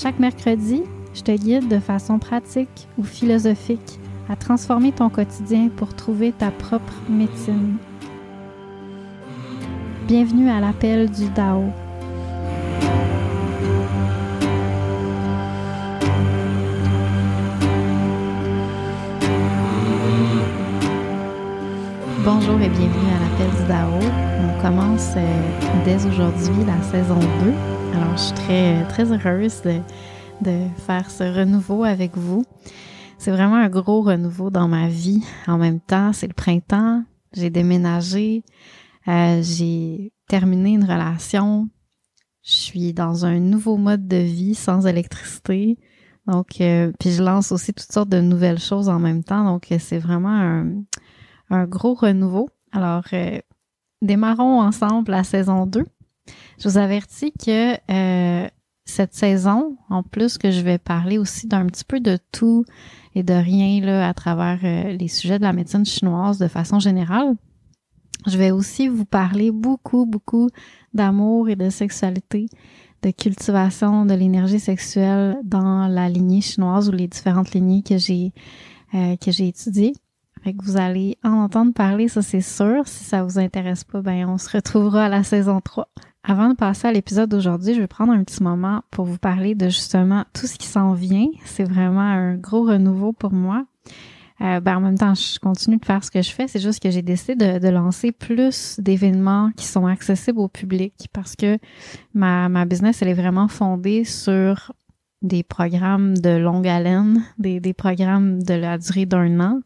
Chaque mercredi, je te guide de façon pratique ou philosophique à transformer ton quotidien pour trouver ta propre médecine. Bienvenue à l'appel du Dao. Bonjour et bienvenue à l'appel du Dao. On commence euh, dès aujourd'hui la saison 2. Alors, je suis très, très heureuse de, de faire ce renouveau avec vous. C'est vraiment un gros renouveau dans ma vie. En même temps, c'est le printemps, j'ai déménagé, euh, j'ai terminé une relation, je suis dans un nouveau mode de vie sans électricité. Donc, euh, puis je lance aussi toutes sortes de nouvelles choses en même temps. Donc, c'est vraiment un, un gros renouveau. Alors, euh, démarrons ensemble la saison 2. Je vous avertis que euh, cette saison, en plus que je vais parler aussi d'un petit peu de tout et de rien là, à travers euh, les sujets de la médecine chinoise de façon générale, je vais aussi vous parler beaucoup, beaucoup d'amour et de sexualité, de cultivation de l'énergie sexuelle dans la lignée chinoise ou les différentes lignées que j'ai que j'ai étudiées. Fait que vous allez en entendre parler, ça c'est sûr. Si ça vous intéresse pas, ben on se retrouvera à la saison 3. Avant de passer à l'épisode d'aujourd'hui, je vais prendre un petit moment pour vous parler de justement tout ce qui s'en vient. C'est vraiment un gros renouveau pour moi. Euh, ben en même temps, je continue de faire ce que je fais. C'est juste que j'ai décidé de, de lancer plus d'événements qui sont accessibles au public parce que ma, ma business, elle est vraiment fondée sur des programmes de longue haleine, des, des programmes de la durée d'un an,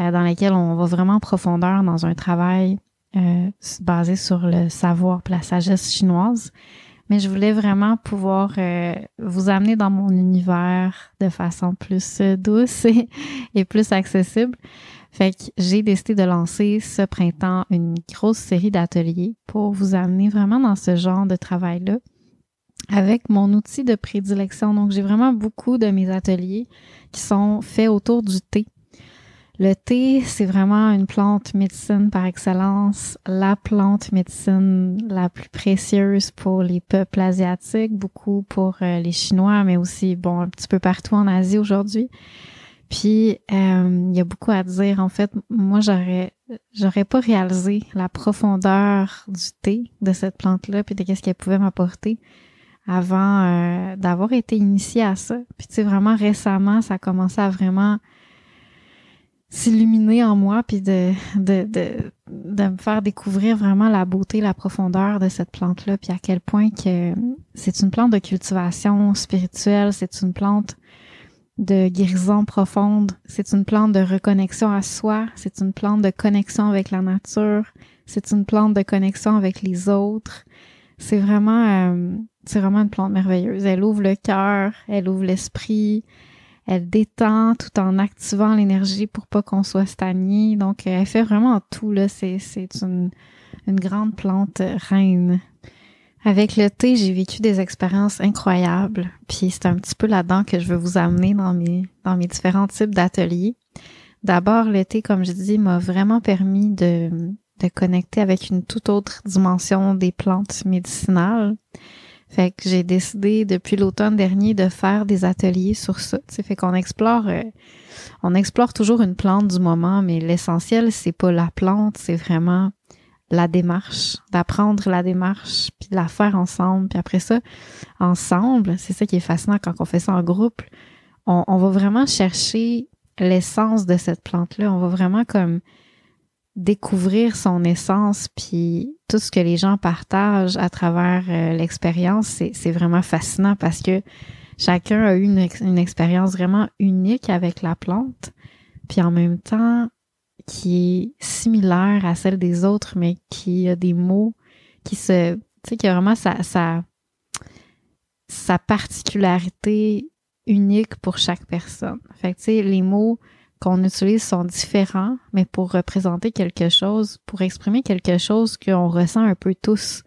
euh, dans lesquels on va vraiment en profondeur dans un travail euh, basé sur le savoir la sagesse chinoise. Mais je voulais vraiment pouvoir euh, vous amener dans mon univers de façon plus douce et, et plus accessible. Fait que j'ai décidé de lancer ce printemps une grosse série d'ateliers pour vous amener vraiment dans ce genre de travail-là avec mon outil de prédilection. Donc, j'ai vraiment beaucoup de mes ateliers qui sont faits autour du thé. Le thé, c'est vraiment une plante médecine par excellence, la plante médecine la plus précieuse pour les peuples asiatiques, beaucoup pour euh, les Chinois, mais aussi, bon, un petit peu partout en Asie aujourd'hui. Puis, euh, il y a beaucoup à dire. En fait, moi, j'aurais, j'aurais pas réalisé la profondeur du thé de cette plante-là, puis de qu'est-ce qu'elle pouvait m'apporter avant euh, d'avoir été initiée à ça. Puis tu sais, vraiment récemment, ça a commencé à vraiment s'illuminer en moi, puis de, de, de, de me faire découvrir vraiment la beauté, la profondeur de cette plante-là, puis à quel point que c'est une plante de cultivation spirituelle, c'est une plante de guérison profonde, c'est une plante de reconnexion à soi, c'est une plante de connexion avec la nature, c'est une plante de connexion avec les autres. C'est vraiment euh, c'est vraiment une plante merveilleuse. Elle ouvre le cœur, elle ouvre l'esprit, elle détend tout en activant l'énergie pour pas qu'on soit stagné. Donc, elle fait vraiment tout, là. C'est, c'est une, une grande plante reine. Avec le thé, j'ai vécu des expériences incroyables. Puis c'est un petit peu là-dedans que je veux vous amener dans mes, dans mes différents types d'ateliers. D'abord, le thé, comme je dis, m'a vraiment permis de, de connecter avec une toute autre dimension des plantes médicinales. Fait que j'ai décidé depuis l'automne dernier de faire des ateliers sur ça. Fait qu'on explore, euh, on explore toujours une plante du moment, mais l'essentiel c'est pas la plante, c'est vraiment la démarche, d'apprendre la démarche, puis de la faire ensemble. Puis après ça, ensemble, c'est ça qui est fascinant quand on fait ça en groupe, on va vraiment chercher l'essence de cette plante-là. On va vraiment comme découvrir son essence, puis tout ce que les gens partagent à travers euh, l'expérience, c'est vraiment fascinant parce que chacun a eu une, expérience vraiment unique avec la plante, puis en même temps qui est similaire à celle des autres, mais qui a des mots qui se, tu sais, qui a vraiment sa, sa, sa particularité unique pour chaque personne. Fait que, tu sais, les mots qu'on utilise sont différents, mais pour représenter quelque chose, pour exprimer quelque chose qu'on ressent un peu tous.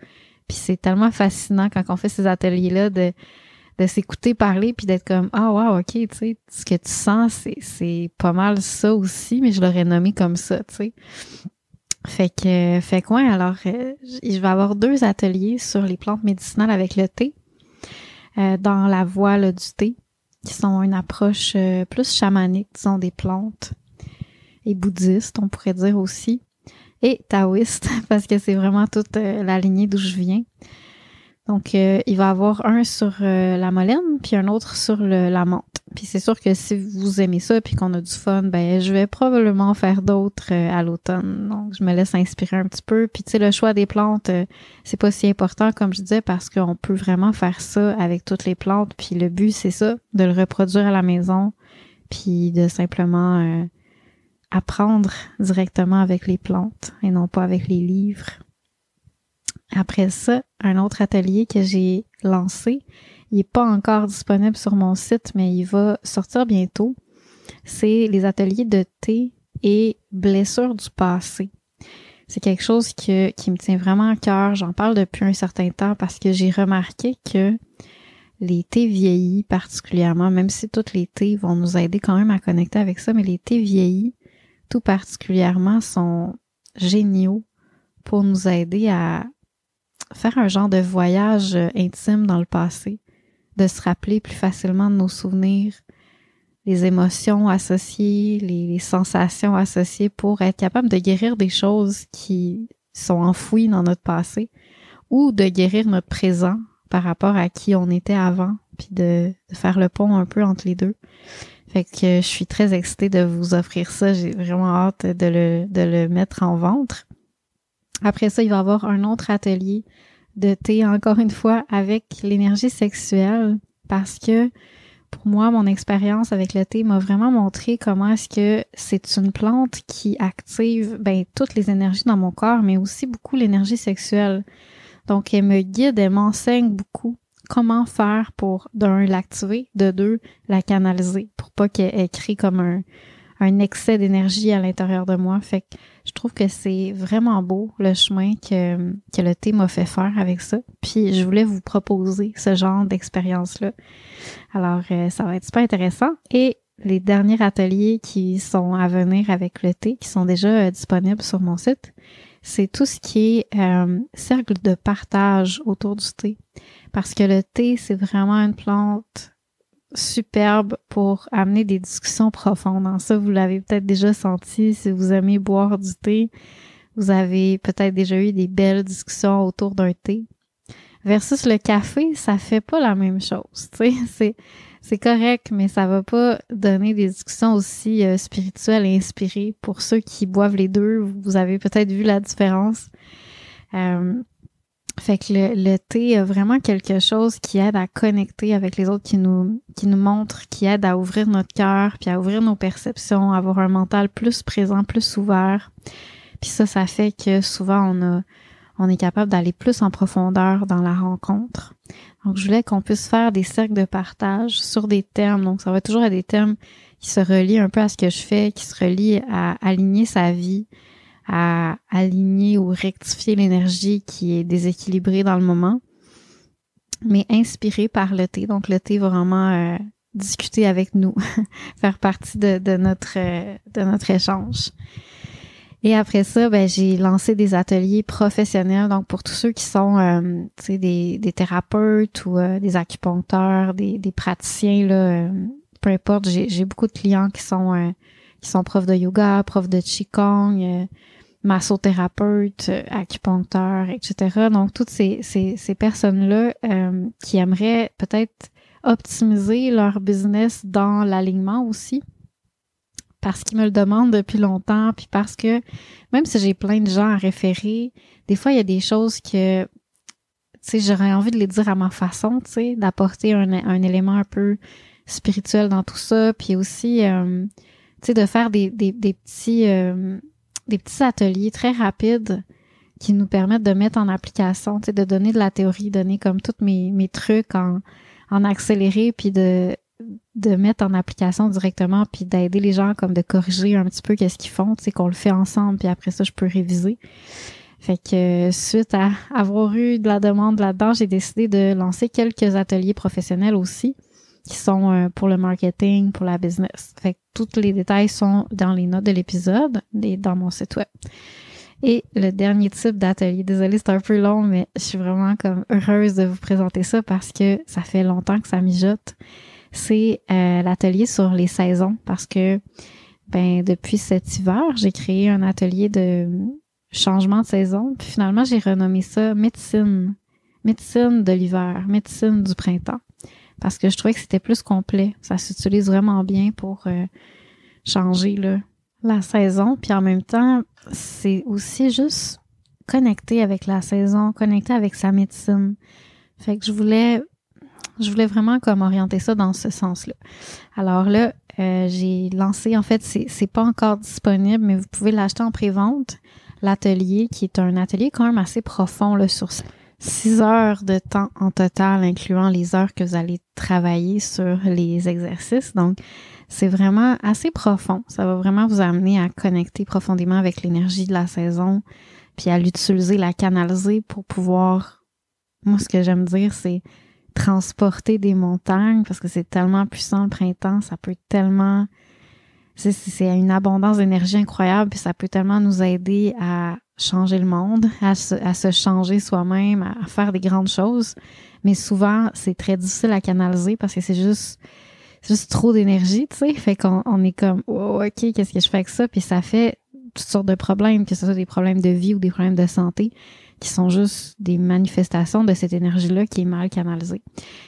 Puis c'est tellement fascinant quand on fait ces ateliers-là de, de s'écouter parler puis d'être comme ah wow ok tu sais ce que tu sens c'est c'est pas mal ça aussi mais je l'aurais nommé comme ça tu sais fait que fait quoi alors euh, je vais avoir deux ateliers sur les plantes médicinales avec le thé euh, dans la voie du thé qui sont une approche euh, plus chamanique, disons, des plantes et bouddhiste, on pourrait dire aussi, et taoïste, parce que c'est vraiment toute euh, la lignée d'où je viens. Donc, euh, il va avoir un sur la molène, puis un autre sur la menthe. Puis c'est sûr que si vous aimez ça puis qu'on a du fun, ben je vais probablement faire d'autres euh, à l'automne. Donc je me laisse inspirer un petit peu. Puis tu sais le choix des plantes, euh, c'est pas si important comme je disais parce qu'on peut vraiment faire ça avec toutes les plantes. Puis le but c'est ça, de le reproduire à la maison, puis de simplement euh, apprendre directement avec les plantes et non pas avec les livres. Après ça, un autre atelier que j'ai lancé, il n'est pas encore disponible sur mon site, mais il va sortir bientôt. C'est les ateliers de thé et blessures du passé. C'est quelque chose qui me tient vraiment à cœur. J'en parle depuis un certain temps parce que j'ai remarqué que les thés vieillis particulièrement, même si toutes les thés vont nous aider quand même à connecter avec ça, mais les thés vieillis tout particulièrement sont géniaux pour nous aider à faire un genre de voyage intime dans le passé de se rappeler plus facilement de nos souvenirs, les émotions associées, les, sensations associées pour être capable de guérir des choses qui sont enfouies dans notre passé ou de guérir notre présent par rapport à qui on était avant, puis de, faire le pont un peu entre les deux. Fait que je suis très excitée de vous offrir ça. J'ai vraiment hâte de le, de le mettre en vente. Après ça, il va y avoir un autre atelier de thé, encore une fois, avec l'énergie sexuelle, parce que pour moi, mon expérience avec le thé m'a vraiment montré comment est-ce que c'est une plante qui active ben, toutes les énergies dans mon corps, mais aussi beaucoup l'énergie sexuelle. Donc, elle me guide, elle m'enseigne beaucoup comment faire pour, d'un, l'activer, de deux, la canaliser, pour pas qu'elle crée comme un, un excès d'énergie à l'intérieur de moi. Fait que je trouve que c'est vraiment beau le chemin que, que le thé m'a fait faire avec ça. Puis je voulais vous proposer ce genre d'expérience-là. Alors, euh, ça va être super intéressant. Et les derniers ateliers qui sont à venir avec le thé, qui sont déjà euh, disponibles sur mon site, c'est tout ce qui est euh, cercle de partage autour du thé. Parce que le thé, c'est vraiment une plante superbe pour amener des discussions profondes. En ça, vous l'avez peut-être déjà senti si vous aimez boire du thé. Vous avez peut-être déjà eu des belles discussions autour d'un thé. Versus le café, ça fait pas la même chose. C'est, c'est correct, mais ça va pas donner des discussions aussi euh, spirituelles et inspirées. Pour ceux qui boivent les deux, vous avez peut-être vu la différence. Euh, fait que le, thé a vraiment quelque chose qui aide à connecter avec les autres, qui nous, qui nous montre, qui aide à ouvrir notre cœur, puis à ouvrir nos perceptions, à avoir un mental plus présent, plus ouvert. Puis ça, ça fait que souvent on a, on est capable d'aller plus en profondeur dans la rencontre. Donc, je voulais qu'on puisse faire des cercles de partage sur des thèmes. Donc, ça va toujours être des thèmes qui se relient un peu à ce que je fais, qui se relient à aligner sa vie, à aligner ou rectifier l'énergie qui est déséquilibrée dans le moment, mais inspiré par le thé. Donc le thé va vraiment euh, discuter avec nous, faire partie de, notre euh, de notre échange. Et après ça, ben, j'ai lancé des ateliers professionnels, donc pour tous ceux qui sont euh, des, des thérapeutes ou des acupuncteurs, des, des praticiens, là, peu importe, j'ai beaucoup de clients qui sont qui sont profs de yoga, profs de qigong, massothérapeutes, acupuncteurs, etc. Donc, toutes ces, ces, ces personnes-là qui aimeraient peut-être optimiser leur business dans l'alignement aussi parce qu'ils me le demandent depuis longtemps, puis parce que même si j'ai plein de gens à référer, des fois il y a des choses que tu sais j'aurais envie de les dire à ma façon, tu sais, d'apporter un, un, élément un peu spirituel dans tout ça, puis aussi euh, tu sais de faire des, des, des petits euh, des petits ateliers très rapides qui nous permettent de mettre en application, de donner de la théorie, donner comme tous mes, mes trucs en, en accéléré, puis de de mettre en application directement puis d'aider les gens comme de corriger un petit peu qu'est-ce qu'ils font, sais qu'on le fait ensemble puis après ça je peux réviser. Fait que suite à avoir eu de la demande là-dedans, j'ai décidé de lancer quelques ateliers professionnels aussi qui sont euh, pour le marketing, pour la business. Fait que tous les détails sont dans les notes de l'épisode et dans mon site web. Et le dernier type d'atelier, désolé c'est un peu long, mais je suis vraiment comme heureuse de vous présenter ça parce que ça fait longtemps que ça mijote c'est euh, l'atelier sur les saisons parce que ben depuis cet hiver, j'ai créé un atelier de changement de saison. Puis finalement, j'ai renommé ça médecine. Médecine de l'hiver, médecine du printemps. Parce que je trouvais que c'était plus complet. Ça s'utilise vraiment bien pour euh, changer la saison. Puis en même temps, c'est aussi juste connecter avec la saison, connecter avec sa médecine. Fait que je voulais je voulais vraiment comme orienter ça dans ce sens-là. Alors là, euh, j'ai lancé, en fait, c'est pas encore disponible, mais vous pouvez l'acheter en pré-vente, l'atelier, qui est un atelier quand même assez profond là, sur six heures de temps en total, incluant les heures que vous allez travailler sur les exercices. Donc, c'est vraiment assez profond. Ça va vraiment vous amener à connecter profondément avec l'énergie de la saison, puis à l'utiliser, la canaliser pour pouvoir. Moi, ce que j'aime dire, c'est transporter des montagnes parce que c'est tellement puissant le printemps, ça peut tellement c'est une abondance d'énergie incroyable puis ça peut tellement nous aider à changer le monde, à se, à se changer soi-même, à faire des grandes choses. Mais souvent, c'est très difficile à canaliser parce que c'est juste juste trop d'énergie, tu sais. Fait qu'on on est comme oh, OK, qu'est-ce que je fais avec ça Puis ça fait toutes sortes de problèmes, que ce soit des problèmes de vie ou des problèmes de santé qui sont juste des manifestations de cette énergie-là qui est mal canalisée.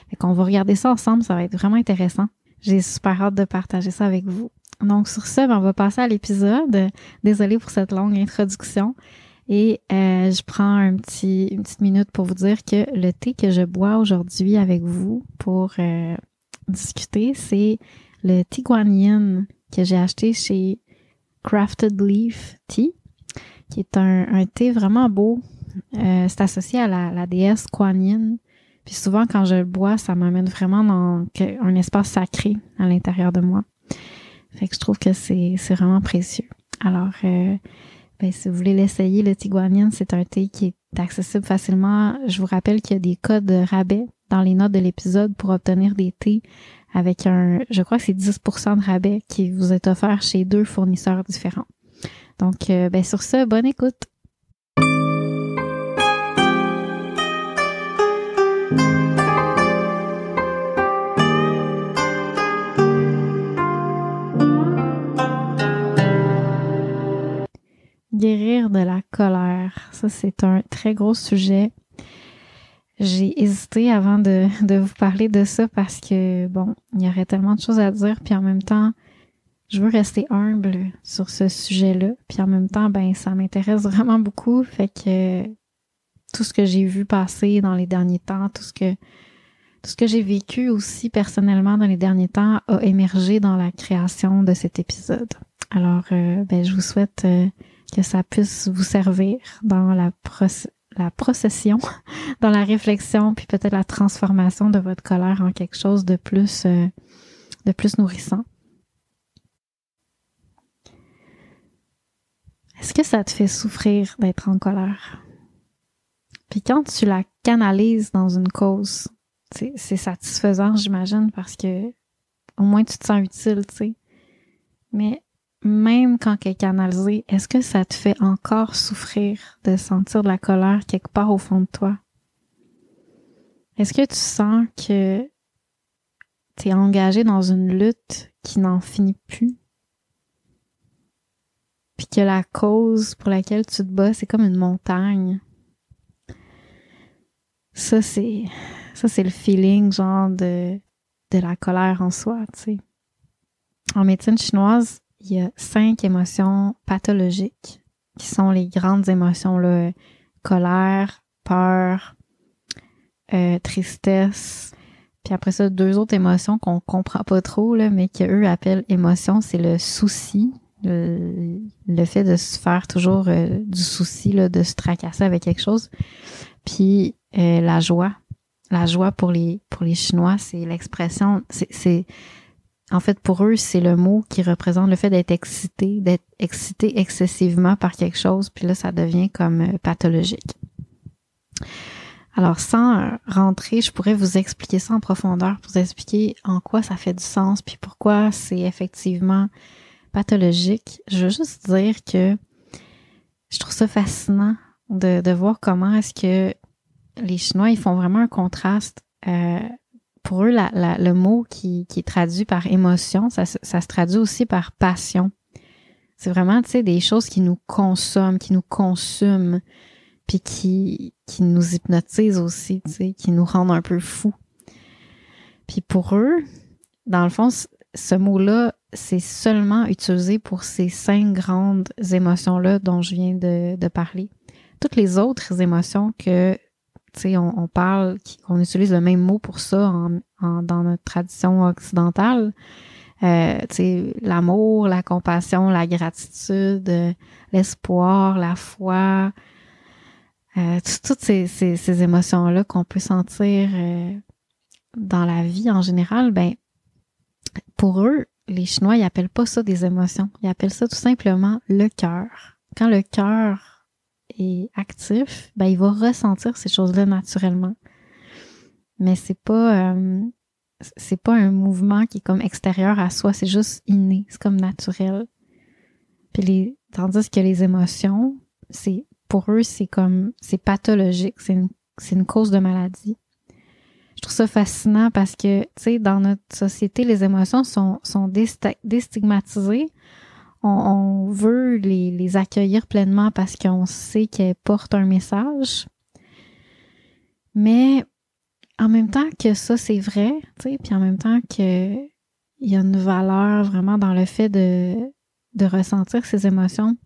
Fait qu'on va regarder ça ensemble, ça va être vraiment intéressant. J'ai super hâte de partager ça avec vous. Donc sur ce, ben, on va passer à l'épisode. Désolée pour cette longue introduction. Et euh, je prends un petit, une petite minute pour vous dire que le thé que je bois aujourd'hui avec vous pour euh, discuter, c'est le Tiguanyin que j'ai acheté chez Crafted Leaf Tea, qui est un, un thé vraiment beau, euh, c'est associé à la, déesse Kuan Yin. Puis souvent, quand je le bois, ça m'amène vraiment dans un espace sacré à l'intérieur de moi. Fait que je trouve que c'est vraiment précieux. Alors, euh, ben, si vous voulez l'essayer, le Tiguanyin, c'est un thé qui est accessible facilement. Je vous rappelle qu'il y a des codes de rabais dans les notes de l'épisode pour obtenir des thés avec un, je crois que c'est 10% de rabais qui vous est offert chez deux fournisseurs différents. Donc, euh, ben, sur ce, bonne écoute. Guérir de la colère. Ça, c'est un très gros sujet. J'ai hésité avant de, de, vous parler de ça parce que, bon, il y aurait tellement de choses à dire, puis en même temps, je veux rester humble sur ce sujet-là, puis en même temps, ben, ça m'intéresse vraiment beaucoup, fait que tout ce que j'ai vu passer dans les derniers temps, tout ce que tout ce que j'ai vécu aussi personnellement dans les derniers temps a émergé dans la création de cet épisode. Alors, euh, ben, je vous souhaite euh, que ça puisse vous servir dans la, la procession, dans la réflexion, puis peut-être la transformation de votre colère en quelque chose de plus, euh, de plus nourrissant. Est-ce que ça te fait souffrir d'être en colère? Puis quand tu la canalises dans une cause, c'est satisfaisant, j'imagine, parce que au moins tu te sens utile, tu sais. Mais même quand elle est canalisée, est-ce que ça te fait encore souffrir de sentir de la colère quelque part au fond de toi? Est-ce que tu sens que tu es engagé dans une lutte qui n'en finit plus? puis que la cause pour laquelle tu te bats, c'est comme une montagne. Ça, c'est, ça, c'est le feeling, genre, de, de la colère en soi, tu sais. En médecine chinoise, il y a cinq émotions pathologiques qui sont les grandes émotions, là, colère, peur, euh, tristesse, puis après ça, deux autres émotions qu'on comprend pas trop, là, mais qu'eux appellent émotions, c'est le souci, le, fait de se faire toujours euh, du souci, là, de se tracasser avec quelque chose, puis euh, la joie. La joie pour les pour les Chinois, c'est l'expression, c'est en fait pour eux, c'est le mot qui représente le fait d'être excité, d'être excité excessivement par quelque chose, puis là ça devient comme pathologique. Alors, sans rentrer, je pourrais vous expliquer ça en profondeur, pour vous expliquer en quoi ça fait du sens, puis pourquoi c'est effectivement pathologique. Je veux juste dire que je trouve ça fascinant de, de voir comment est-ce que les Chinois, ils font vraiment un contraste. Euh, pour eux, le mot qui, est traduit par émotion, ça, se traduit aussi par passion. C'est vraiment, tu sais, des choses qui nous consomment, qui nous consument, puis qui, nous hypnotisent aussi, tu sais, qui nous rendent un peu fous. Puis pour eux, dans le fond, ce mot-là, c'est seulement utilisé pour ces cinq grandes émotions-là dont je viens de, de, parler. Toutes les autres émotions que, on, on, parle, qu'on utilise le même mot pour ça en, en, dans notre tradition occidentale, euh, l'amour, la compassion, la gratitude, euh, l'espoir, la foi, euh, toutes ces, ces, émotions-là qu'on peut sentir euh, dans la vie en général, ben pour eux, les Chinois, ils appellent pas ça des émotions. Ils appellent ça tout simplement le cœur. Quand le cœur est actif, ben il va ressentir ces choses-là naturellement. Mais c'est pas euh, pas un mouvement qui est comme extérieur à soi, c'est juste inné, c'est comme naturel. Puis tandis que les émotions, pour eux, c'est comme, c'est pathologique, c'est une, une cause de maladie. Je trouve ça fascinant parce que, tu sais, dans notre société, les émotions sont, sont déstigmatisées. On, veut les, accueillir pleinement parce qu'on sait qu'elles portent un message. Mais en même temps que ça, c'est vrai, puis en même temps que il y a une valeur vraiment dans le fait de, de ressentir ces émotions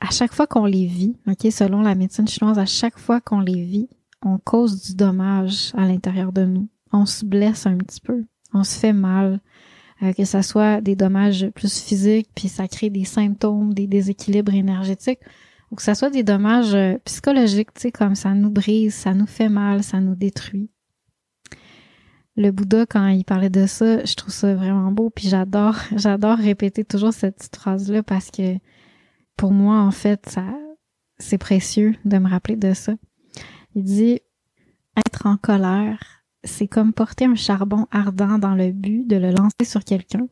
à chaque fois qu'on les vit, ok, selon la médecine chinoise, à chaque fois qu'on les vit, on cause du dommage à l'intérieur de nous. On se blesse un petit peu, on se fait mal, euh, que ça soit des dommages plus physiques, puis ça crée des symptômes, des déséquilibres énergétiques, ou que ça soit des dommages euh, psychologiques, tu sais, comme ça nous brise, ça nous fait mal, ça nous détruit. Le Bouddha, quand il parlait de ça, je trouve ça vraiment beau, puis j'adore, j'adore répéter toujours cette petite phrase-là parce que pour moi, en fait, ça, c'est précieux de me rappeler de ça. Il dit, être en colère, c'est comme porter un charbon ardent dans le but de le lancer sur quelqu'un.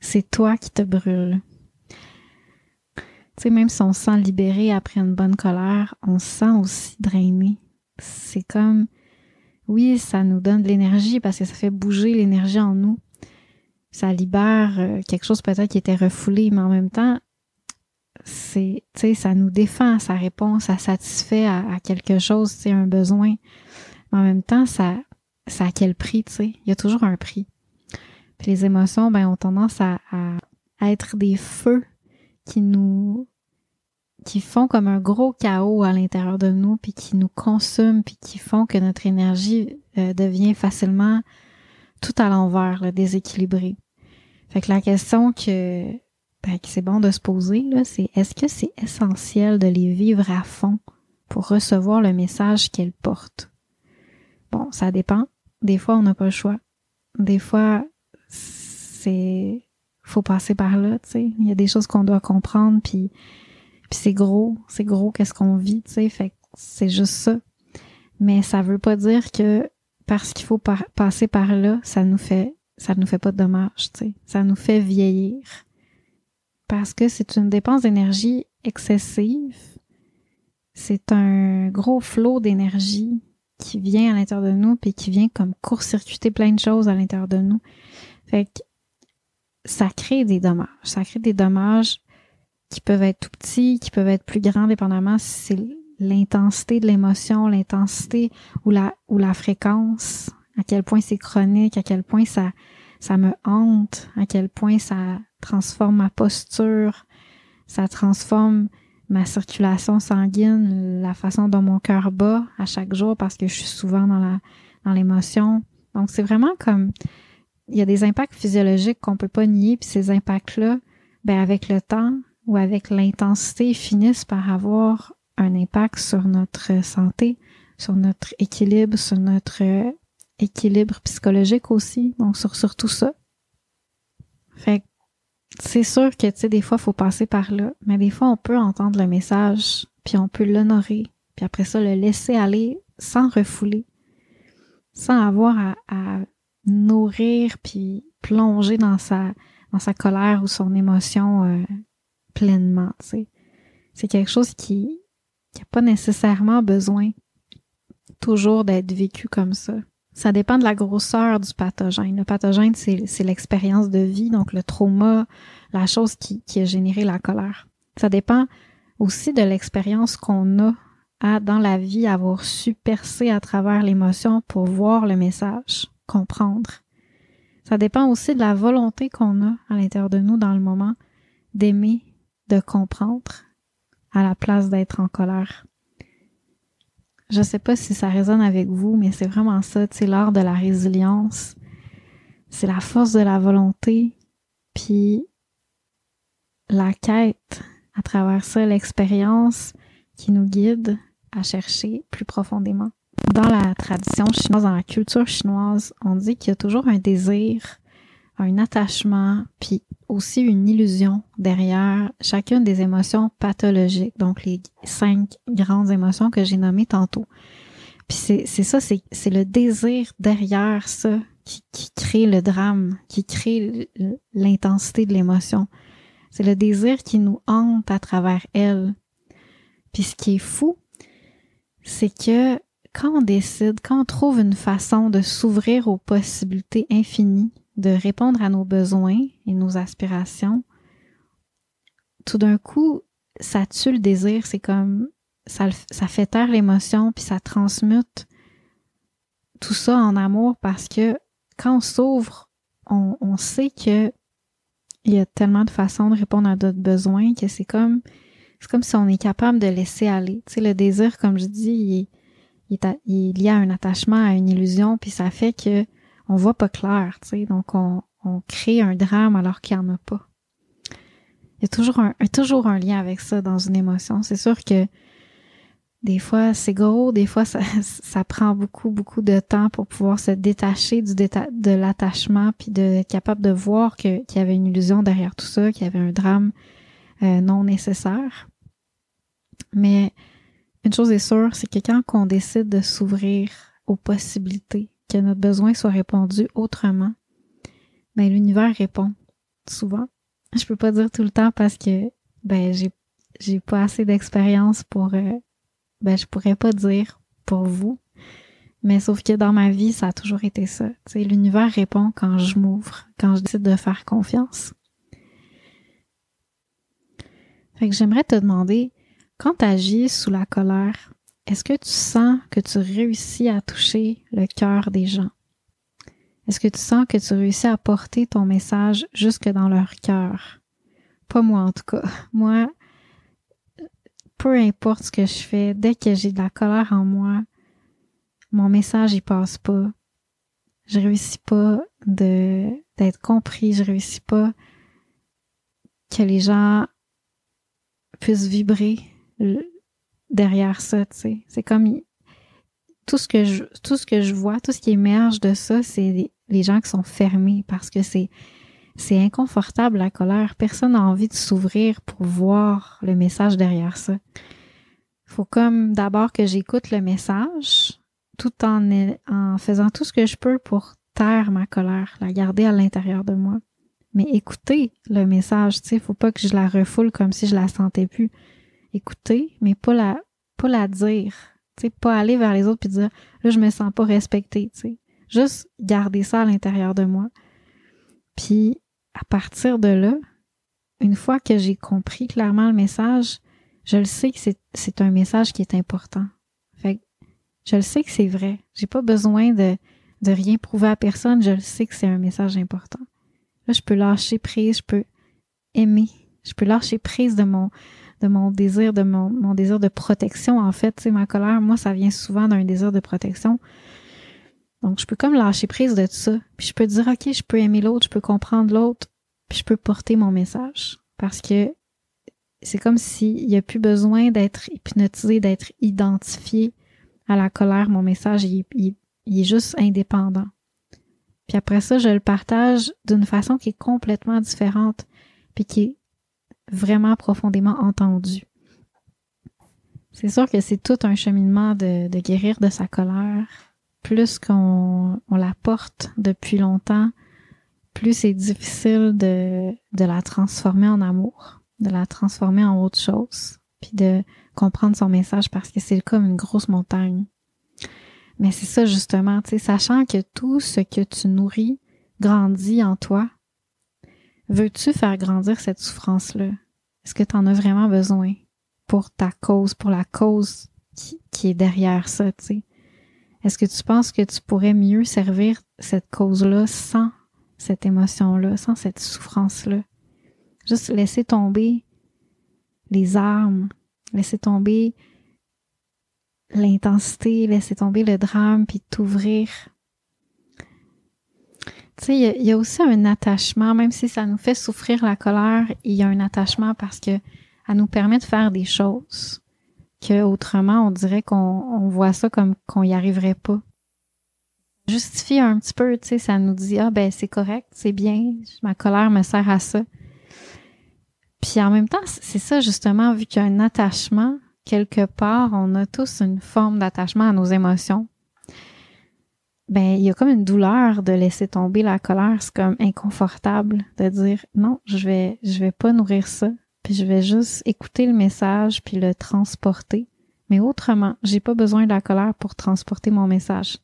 C'est toi qui te brûle. Tu sais, même si on se sent libéré après une bonne colère, on se sent aussi drainé. C'est comme, oui, ça nous donne de l'énergie parce que ça fait bouger l'énergie en nous. Ça libère euh, quelque chose peut-être qui était refoulé, mais en même temps, c'est, tu sais, ça nous défend, ça répond, ça satisfait à, quelque chose, c'est un besoin. Mais en même temps, ça, ça a quel prix, tu sais? Il y a toujours un prix. Puis les émotions, ben, ont tendance à, à, être des feux qui nous, qui font comme un gros chaos à l'intérieur de nous, puis qui nous consument, puis qui font que notre énergie euh, devient facilement tout à l'envers, déséquilibrée. Fait que la question que ben, c'est bon de se poser, là, c'est est-ce que c'est essentiel de les vivre à fond pour recevoir le message qu'elles portent? Bon, ça dépend. Des fois, on n'a pas le choix. Des fois, c'est faut passer par là, tu sais. Il y a des choses qu'on doit comprendre, puis, puis c'est gros, c'est gros qu'est-ce qu'on vit, tu sais. Fait c'est juste ça. Mais ça veut pas dire que parce qu'il faut passer par là, ça nous fait ça nous fait pas de dommage, tu sais. Ça nous fait vieillir parce que c'est une dépense d'énergie excessive. C'est un gros flot d'énergie qui vient à l'intérieur de nous puis qui vient comme court-circuiter plein de choses à l'intérieur de nous. Fait que ça crée des dommages. Ça crée des dommages qui peuvent être tout petits, qui peuvent être plus grands, dépendamment si c'est l'intensité de l'émotion, l'intensité ou la, ou la fréquence, à quel point c'est chronique, à quel point ça, ça me hante, à quel point ça transforme ma posture, ça transforme ma circulation sanguine, la façon dont mon cœur bat à chaque jour parce que je suis souvent dans la dans l'émotion. Donc c'est vraiment comme il y a des impacts physiologiques qu'on peut pas nier puis ces impacts là ben avec le temps ou avec l'intensité finissent par avoir un impact sur notre santé, sur notre équilibre, sur notre équilibre psychologique aussi, donc sur, sur tout ça. Fait c'est sûr que, tu sais, des fois, faut passer par là, mais des fois, on peut entendre le message, puis on peut l'honorer, puis après ça, le laisser aller sans refouler, sans avoir à, nourrir puis plonger dans sa, dans sa colère ou son émotion euh, pleinement, tu. C'est quelque chose qui n'a pas nécessairement besoin toujours d'être vécu comme ça. Ça dépend de la grosseur du pathogène. Le pathogène, c'est l'expérience de vie, donc le trauma, la chose qui, a généré la colère. Ça dépend aussi de l'expérience qu'on a à, dans la vie, avoir su percer à travers l'émotion pour voir le message, comprendre. Ça dépend aussi de la volonté qu'on a à l'intérieur de nous dans le moment d'aimer, de comprendre, à la place d'être en colère. Je sais pas si ça résonne avec vous, mais c'est vraiment ça, tu sais, l'art de la résilience. C'est la force de la volonté, puis la quête, à travers ça, l'expérience qui nous guide à chercher plus profondément. Dans la tradition chinoise, dans la culture chinoise, on dit qu'il y a toujours un désir, un attachement, puis aussi une illusion derrière chacune des émotions pathologiques, donc les cinq grandes émotions que j'ai nommées tantôt. Puis c'est, c'est ça, c'est, c'est le désir derrière ça qui, qui crée le drame, qui crée l'intensité de l'émotion. C'est le désir qui nous hante à travers elle. Puis ce qui est fou, c'est que quand on décide, quand on trouve une façon de s'ouvrir aux possibilités infinies, de répondre à nos besoins et nos aspirations, tout d'un coup, ça tue le désir. C'est comme ça, ça fait taire l'émotion, puis ça transmute tout ça en amour parce que quand on s'ouvre, on, on, sait que il y a tellement de façons de répondre à d'autres besoins que c'est comme c'est comme si on est capable de laisser aller. Tu sais, le désir, comme je dis, il, il, il y a un attachement à une illusion, puis ça fait que on voit pas clair, tu sais, donc on, on crée un drame alors qu'il n'y en a pas. Il y a toujours un, toujours un lien avec ça dans une émotion. C'est sûr que des fois c'est gros, des fois ça, ça prend beaucoup, beaucoup de temps pour pouvoir se détacher du de l'attachement puis de être capable de voir qu'il y avait une illusion derrière tout ça, qu'il y avait un drame euh, non nécessaire. Mais une chose est sûre, c'est que quand on décide de s'ouvrir aux possibilités, que notre besoin soit répondu autrement, ben l'univers répond souvent. Je peux pas dire tout le temps parce que ben j'ai j'ai pas assez d'expérience pour euh, ben je pourrais pas dire pour vous. Mais sauf que dans ma vie, ça a toujours été ça. L'univers répond quand je m'ouvre, quand je décide de faire confiance. Fait que j'aimerais te demander, quand tu agis sous la colère, est-ce que tu sens que tu réussis à toucher le cœur des gens? Est-ce que tu sens que tu réussis à porter ton message jusque dans leur cœur? Pas moi en tout cas. Moi, peu importe ce que je fais, dès que j'ai de la colère en moi, mon message y passe pas. Je réussis pas d'être compris, je réussis pas que les gens puissent vibrer derrière ça, tu. C'est comme tout ce que je tout ce que je vois, tout ce qui émerge de ça, c'est les, gens qui sont fermés parce que c'est c'est inconfortable la colère. Personne n'a envie de s'ouvrir pour voir le message derrière ça. Faut comme d'abord que j'écoute le message tout en en faisant tout ce que je peux pour taire ma colère, la garder à l'intérieur de moi. Mais écouter le message, tu sais, faut pas que je la refoule comme si je la sentais plus écouter, mais pas la, pas la dire. Pas aller vers les autres puis dire, là, je me sens pas respectée, tu sais. Juste garder ça à l'intérieur de moi. Puis à partir de là, une fois que j'ai compris clairement le message, je le sais que c'est un message qui est important. Fait je le sais que c'est vrai. J'ai pas besoin de, de rien prouver à personne. Je le sais que c'est un message important. Là, je peux lâcher prise, je peux aimer. Je peux lâcher prise de mon, de mon désir, de mon, mon désir de protection. En fait, tu ma colère, moi, ça vient souvent d'un désir de protection. Donc, je peux comme lâcher prise de tout ça. Puis je peux dire, OK, je peux aimer l'autre, je peux comprendre l'autre, puis je peux porter mon message. Parce que c'est comme s'il n'y a plus besoin d'être hypnotisé, d'être identifié à la colère. Mon message, il, est juste indépendant. Puis après ça, je le partage d'une façon qui est complètement différente, puis qui vraiment profondément entendue. C'est sûr que c'est tout un cheminement de, guérir de sa colère. Plus qu'on la porte depuis longtemps, plus c'est difficile de, de la transformer en amour de la transformer en autre chose, puis de comprendre son message parce que c'est comme une grosse montagne. Mais c'est ça justement, tu sais, sachant que tout ce que tu nourris grandit en toi, veux-tu faire grandir cette souffrance-là? Est-ce que tu en as vraiment besoin pour ta cause, pour la cause qui, est derrière ça, tu? Est-ce que tu penses que tu pourrais mieux servir cette cause-là sans cette émotion-là, sans cette souffrance-là? Juste laisser tomber les armes, laisser tomber l'intensité, laisser tomber le drame, puis t'ouvrir. Tu sais, il y, a aussi un attachement, même si ça nous fait souffrir la colère, il y a un attachement parce que elle nous permet de faire des choses que autrement on dirait qu'on voit ça comme qu'on y arriverait pas. Justifier un petit peu, tu sais, ça nous dit ah ben c'est correct, c'est bien, ma colère me sert à ça. Puis en même temps, c'est ça justement, vu qu'il y a un attachement, quelque part, on a tous une forme d'attachement à nos émotions. Ben, il y a comme une douleur de laisser tomber la colère, c'est comme inconfortable de dire non, je vais je vais pas nourrir ça, puis je vais juste écouter le message puis le transporter. Mais autrement, j'ai pas besoin de la colère pour transporter mon message.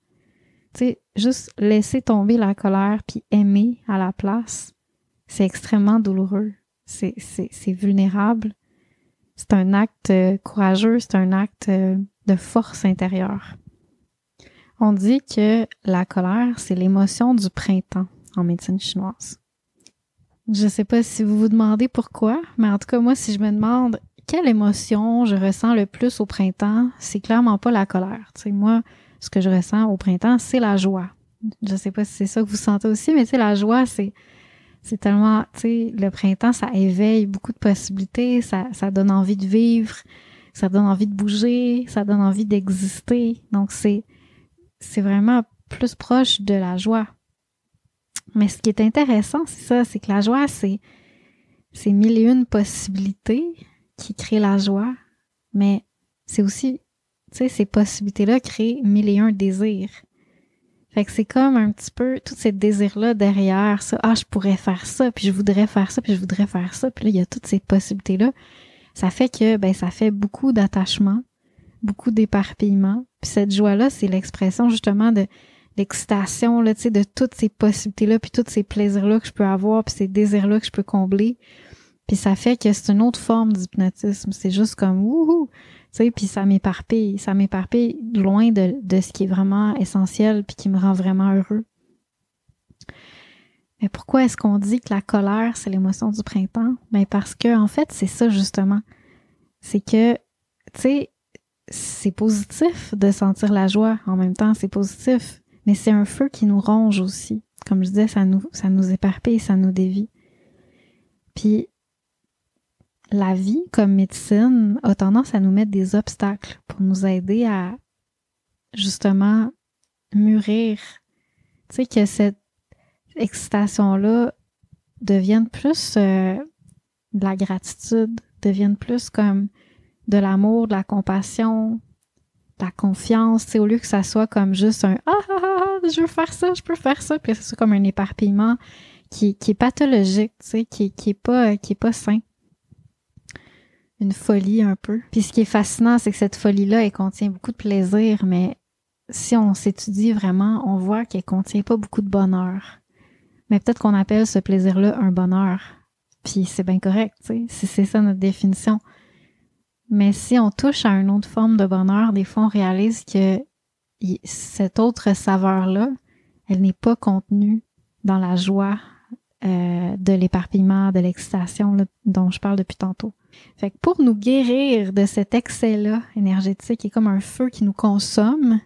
Tu sais, juste laisser tomber la colère puis aimer à la place, c'est extrêmement douloureux c'est vulnérable. C'est un acte euh, courageux, c'est un acte euh, de force intérieure. On dit que la colère, c'est l'émotion du printemps en médecine chinoise. Je sais pas si vous vous demandez pourquoi, mais en tout cas, moi, si je me demande quelle émotion je ressens le plus au printemps, c'est clairement pas la colère. Tu moi, ce que je ressens au printemps, c'est la joie. Je ne sais pas si c'est ça que vous sentez aussi, mais tu la joie, c'est c'est tellement, tu sais, le printemps, ça éveille beaucoup de possibilités, ça, ça donne envie de vivre, ça donne envie de bouger, ça donne envie d'exister. Donc, c'est, c'est vraiment plus proche de la joie. Mais ce qui est intéressant, c'est ça, c'est que la joie, c'est, c'est mille et une possibilités qui créent la joie, mais c'est aussi, tu sais, ces possibilités-là créent mille et un désirs. Fait que c'est comme un petit peu tout ces désirs-là derrière ça. Ah, je pourrais faire ça, puis je voudrais faire ça, puis je voudrais faire ça. Puis là, il y a toutes ces possibilités-là. Ça fait que, ben, ça fait beaucoup d'attachement, beaucoup d'éparpillement. Puis cette joie-là, c'est l'expression justement de l'excitation, là, tu sais, de toutes ces possibilités-là, puis tous ces plaisirs-là que je peux avoir, puis ces désirs-là que je peux combler. Puis ça fait que c'est une autre forme d'hypnotisme. C'est juste comme, wouhou! sais, puis ça m'éparpille, ça m'éparpille loin de, de ce qui est vraiment essentiel puis qui me rend vraiment heureux. Mais pourquoi est-ce qu'on dit que la colère, c'est l'émotion du printemps? Ben parce que, en fait, c'est ça justement. C'est que, tu sais, c'est positif de sentir la joie en même temps, c'est positif, mais c'est un feu qui nous ronge aussi. Comme je disais, ça nous, ça nous éparpille, ça nous dévie. Puis la vie comme médecine a tendance à nous mettre des obstacles pour nous aider à justement mûrir. Tu sais, que cette excitation-là devienne plus euh, de la gratitude, devienne plus comme de l'amour, de la compassion, de la confiance, au lieu que ça soit comme juste un ah, ah, ah, ah je veux faire ça, je peux faire ça, puis que ce soit comme un éparpillement qui, qui est pathologique, tu sais, qui, qui est pas, qui est pas sain une folie un peu. Puis ce qui est fascinant, c'est que cette folie-là, elle contient beaucoup de plaisir, mais si on s'étudie vraiment, on voit qu'elle contient pas beaucoup de bonheur. Mais peut-être qu'on appelle ce plaisir-là un bonheur. Puis c'est bien correct, tu sais, si c'est ça notre définition. Mais si on touche à une autre forme de bonheur, des fois on réalise que cette autre saveur-là, elle n'est pas contenue dans la joie euh, de l'éparpillement, de l'excitation dont je parle depuis tantôt. Fait que pour nous guérir de cet excès-là énergétique qui est comme un feu qui nous consomme,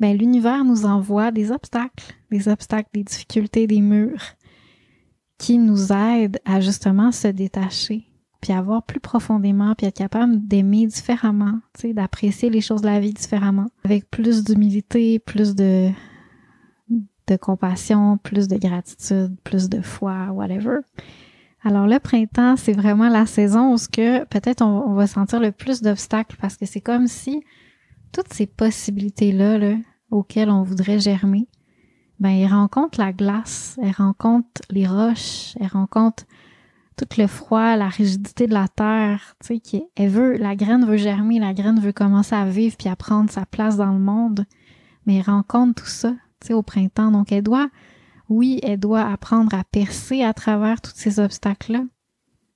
ben l'univers nous envoie des obstacles, des obstacles, des difficultés, des murs qui nous aident à justement se détacher, puis à voir plus profondément, puis être capable d'aimer différemment, tu sais, d'apprécier les choses de la vie différemment, avec plus d'humilité, plus de de compassion, plus de gratitude, plus de foi, whatever. Alors le printemps, c'est vraiment la saison où ce que peut-être on, va sentir le plus d'obstacles parce que c'est comme si toutes ces possibilités-là là, auxquelles on voudrait germer, ben elles rencontrent la glace, elles rencontrent les roches, elles rencontrent tout le froid, la rigidité de la terre, tu sais, qui elle veut, la graine veut germer, la graine veut commencer à vivre puis à prendre sa place dans le monde, mais elle rencontre tout ça, tu sais, au printemps. Donc elle doit oui, elle doit apprendre à percer à travers tous ces obstacles-là,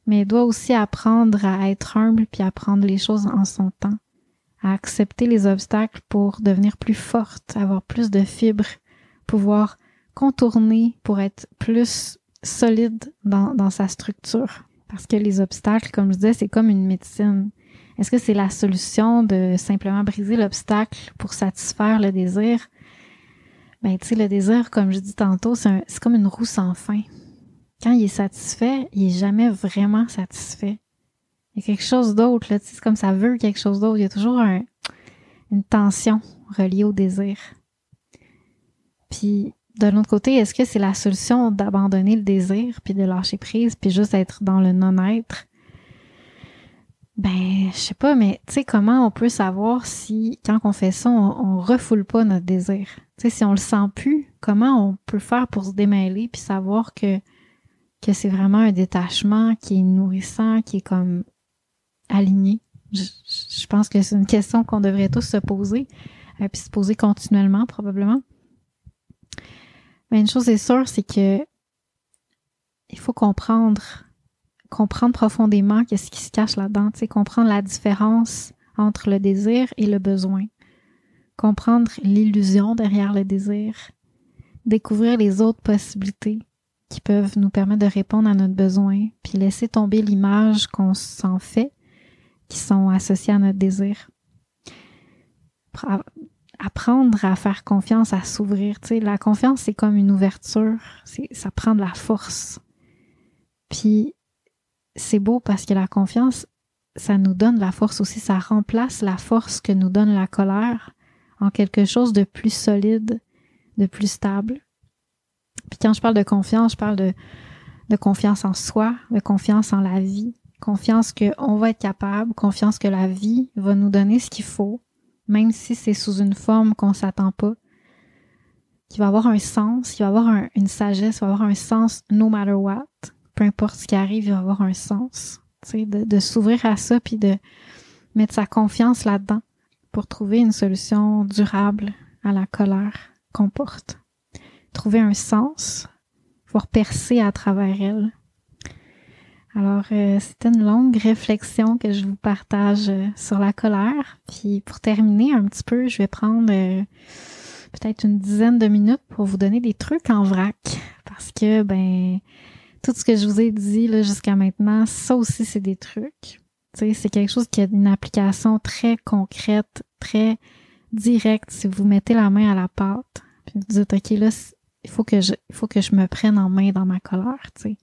mais elle doit aussi apprendre à être humble puis à prendre les choses en son temps, à accepter les obstacles pour devenir plus forte, avoir plus de fibres, pouvoir contourner pour être plus solide dans, dans sa structure. Parce que les obstacles, comme je disais, c'est comme une médecine. Est-ce que c'est la solution de simplement briser l'obstacle pour satisfaire le désir? Ben, tu sais, le désir, comme je dis tantôt, c'est comme une roue sans fin. Quand il est satisfait, il est jamais vraiment satisfait. Il y a quelque chose d'autre, là, tu sais, c'est comme ça veut quelque chose d'autre. Il y a toujours une tension reliée au désir. Puis, de l'autre côté, est-ce que c'est la solution d'abandonner le désir, puis de lâcher prise, puis juste être dans le non-être? Ben, je sais pas, mais tu sais, comment on peut savoir si, quand on fait ça, on, refoule pas notre désir? Tu sais, si on le sent plus, comment on peut faire pour se démêler puis savoir que, que c'est vraiment un détachement qui est nourrissant, qui est comme aligné? Je, pense que c'est une question qu'on devrait tous se poser, euh, puis se poser continuellement, probablement. Mais une chose est sûre, c'est que il faut comprendre comprendre profondément qu'est-ce qui se cache là-dedans, tu comprendre la différence entre le désir et le besoin, comprendre l'illusion derrière le désir, découvrir les autres possibilités qui peuvent nous permettre de répondre à notre besoin, puis laisser tomber l'image qu'on s'en fait, qui sont associées à notre désir. Apprendre à faire confiance, à s'ouvrir. La confiance, c'est comme une ouverture, ça prend de la force. Puis c'est beau parce que la confiance, ça nous donne la force aussi, ça remplace la force que nous donne la colère en quelque chose de plus solide, de plus stable. Puis quand je parle de confiance, je parle de, de confiance en soi, de confiance en la vie, confiance qu'on va être capable, confiance que la vie va nous donner ce qu'il faut, même si c'est sous une forme qu'on s'attend pas, qui va avoir un sens, qui va avoir une sagesse, qui va avoir un sens no matter what peu importe ce qui arrive, il va avoir un sens. De, de s'ouvrir à ça puis de mettre sa confiance là-dedans pour trouver une solution durable à la colère qu'on porte. Trouver un sens, pouvoir percer à travers elle. Alors, euh, c'était une longue réflexion que je vous partage euh, sur la colère. Puis pour terminer un petit peu, je vais prendre euh, peut-être une dizaine de minutes pour vous donner des trucs en vrac. Parce que, ben, tout ce que je vous ai dit là jusqu'à maintenant, ça aussi c'est des trucs. C'est quelque chose qui a une application très concrète, très directe. Si vous mettez la main à la pâte, puis vous dites OK là, il faut que je, il faut que je me prenne en main dans ma colère. sais.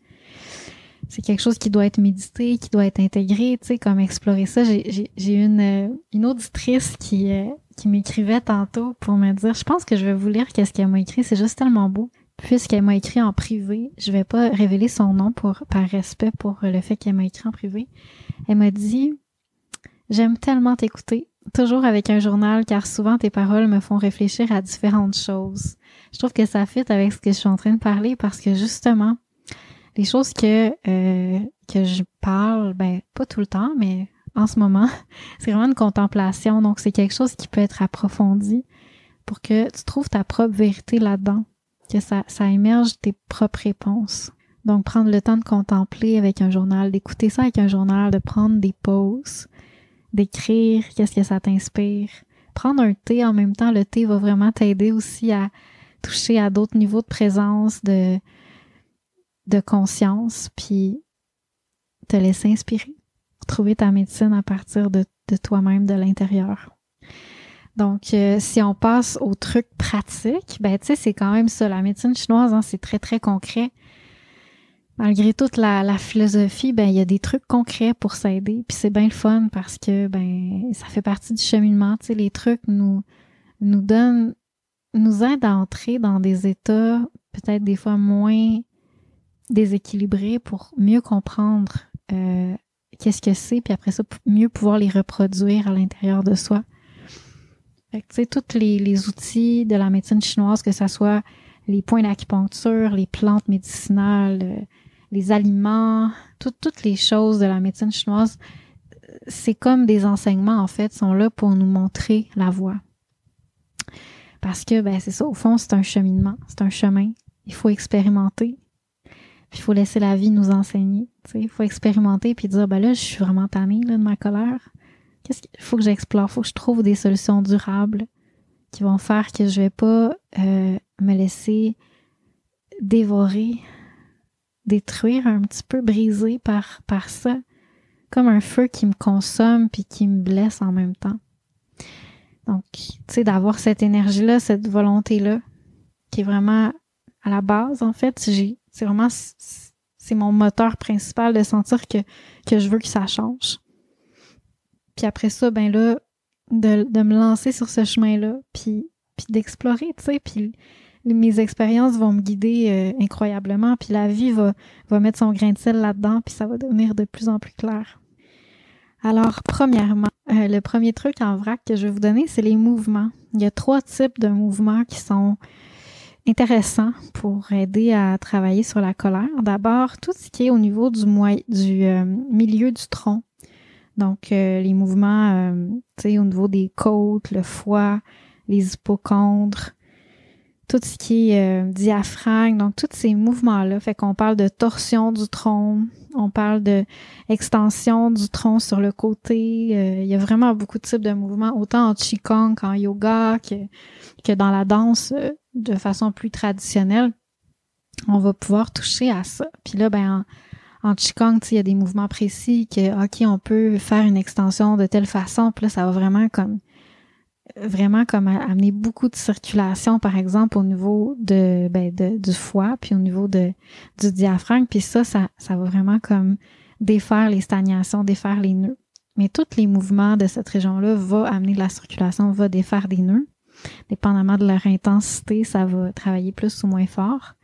C'est quelque chose qui doit être médité, qui doit être intégré, tu sais, comme explorer ça. J'ai une, une auditrice qui, euh, qui m'écrivait tantôt pour me dire, je pense que je vais vous lire qu'est-ce qu'elle m'a écrit, c'est juste tellement beau puisqu'elle m'a écrit en privé, je vais pas révéler son nom pour par respect pour le fait qu'elle m'a écrit en privé. Elle m'a dit J'aime tellement t'écouter, toujours avec un journal car souvent tes paroles me font réfléchir à différentes choses. Je trouve que ça fit avec ce que je suis en train de parler parce que justement les choses que euh, que je parle, ben pas tout le temps, mais en ce moment, c'est vraiment une contemplation, donc c'est quelque chose qui peut être approfondi pour que tu trouves ta propre vérité là-dedans que ça, ça émerge tes propres réponses. Donc, prendre le temps de contempler avec un journal, d'écouter ça avec un journal, de prendre des pauses, d'écrire qu'est-ce que ça t'inspire. Prendre un thé en même temps, le thé va vraiment t'aider aussi à toucher à d'autres niveaux de présence, de, de conscience, puis te laisser inspirer. Trouver ta médecine à partir de, toi-même, de l'intérieur. Donc, euh, si on passe aux trucs pratiques, ben tu sais, c'est quand même ça. La médecine chinoise, hein, c'est très, très concret. Malgré toute la, la philosophie, ben il y a des trucs concrets pour s'aider. Puis c'est bien le fun parce que ben ça fait partie du cheminement. Tu sais, les trucs nous nous donnent, nous aident à entrer dans des états peut-être des fois moins déséquilibrés pour mieux comprendre euh, qu'est-ce que c'est, puis après ça, mieux pouvoir les reproduire à l'intérieur de soi. Fait sais, tous les, les, outils de la médecine chinoise, que ce soit les points d'acupuncture, les plantes médicinales, euh, les aliments, toutes les choses de la médecine chinoise, c'est comme des enseignements, en fait, sont là pour nous montrer la voie. Parce que, ben, c'est ça, au fond, c'est un cheminement, c'est un chemin. Il faut expérimenter, puis il faut laisser la vie nous enseigner. Il faut expérimenter puis dire, ben là, je suis vraiment tannée là, de ma colère qu'est-ce qu'il faut que j'explore, faut que je trouve des solutions durables qui vont faire que je vais pas euh, me laisser dévorer, détruire un petit peu, briser par, par ça, comme un feu qui me consomme puis qui me blesse en même temps. Donc, tu sais, d'avoir cette énergie-là, cette volonté-là, qui est vraiment à la base, en fait, j'ai, c'est vraiment, mon moteur principal de sentir que, je veux que ça change. Puis après ça, ben là, de, me lancer sur ce chemin-là, puis, puis d'explorer, tu sais, puis mes expériences vont me guider euh, incroyablement, puis la vie va, va mettre son grain de sel là-dedans, puis ça va devenir de plus en plus clair. Alors, premièrement, euh, le premier truc en vrac que je vais vous donner, c'est les mouvements. Il y a trois types de mouvements qui sont intéressants pour aider à travailler sur la colère. D'abord, tout ce qui est au niveau du, du euh, milieu du tronc. Donc, euh, les mouvements, euh, tu sais, au niveau des côtes, le foie, les hypochondres, tout ce qui est euh, diaphragme, donc tous ces mouvements-là. Fait qu'on parle de torsion du tronc, on parle de extension du tronc sur le côté. il y a vraiment beaucoup de types de mouvements, autant en qigong qu'en yoga, que, que dans la danse de façon plus traditionnelle. On va pouvoir toucher à ça. Puis là, ben, en Qigong, il y a des mouvements précis que, OK, on peut faire une extension de telle façon, puis là, ça va vraiment comme vraiment comme amener beaucoup de circulation, par exemple, au niveau de, ben, de du foie, puis au niveau de, du diaphragme, puis ça, ça, ça va vraiment comme défaire les stagnations, défaire les nœuds. Mais tous les mouvements de cette région-là vont amener de la circulation, va défaire des nœuds. Dépendamment de leur intensité, ça va travailler plus ou moins fort.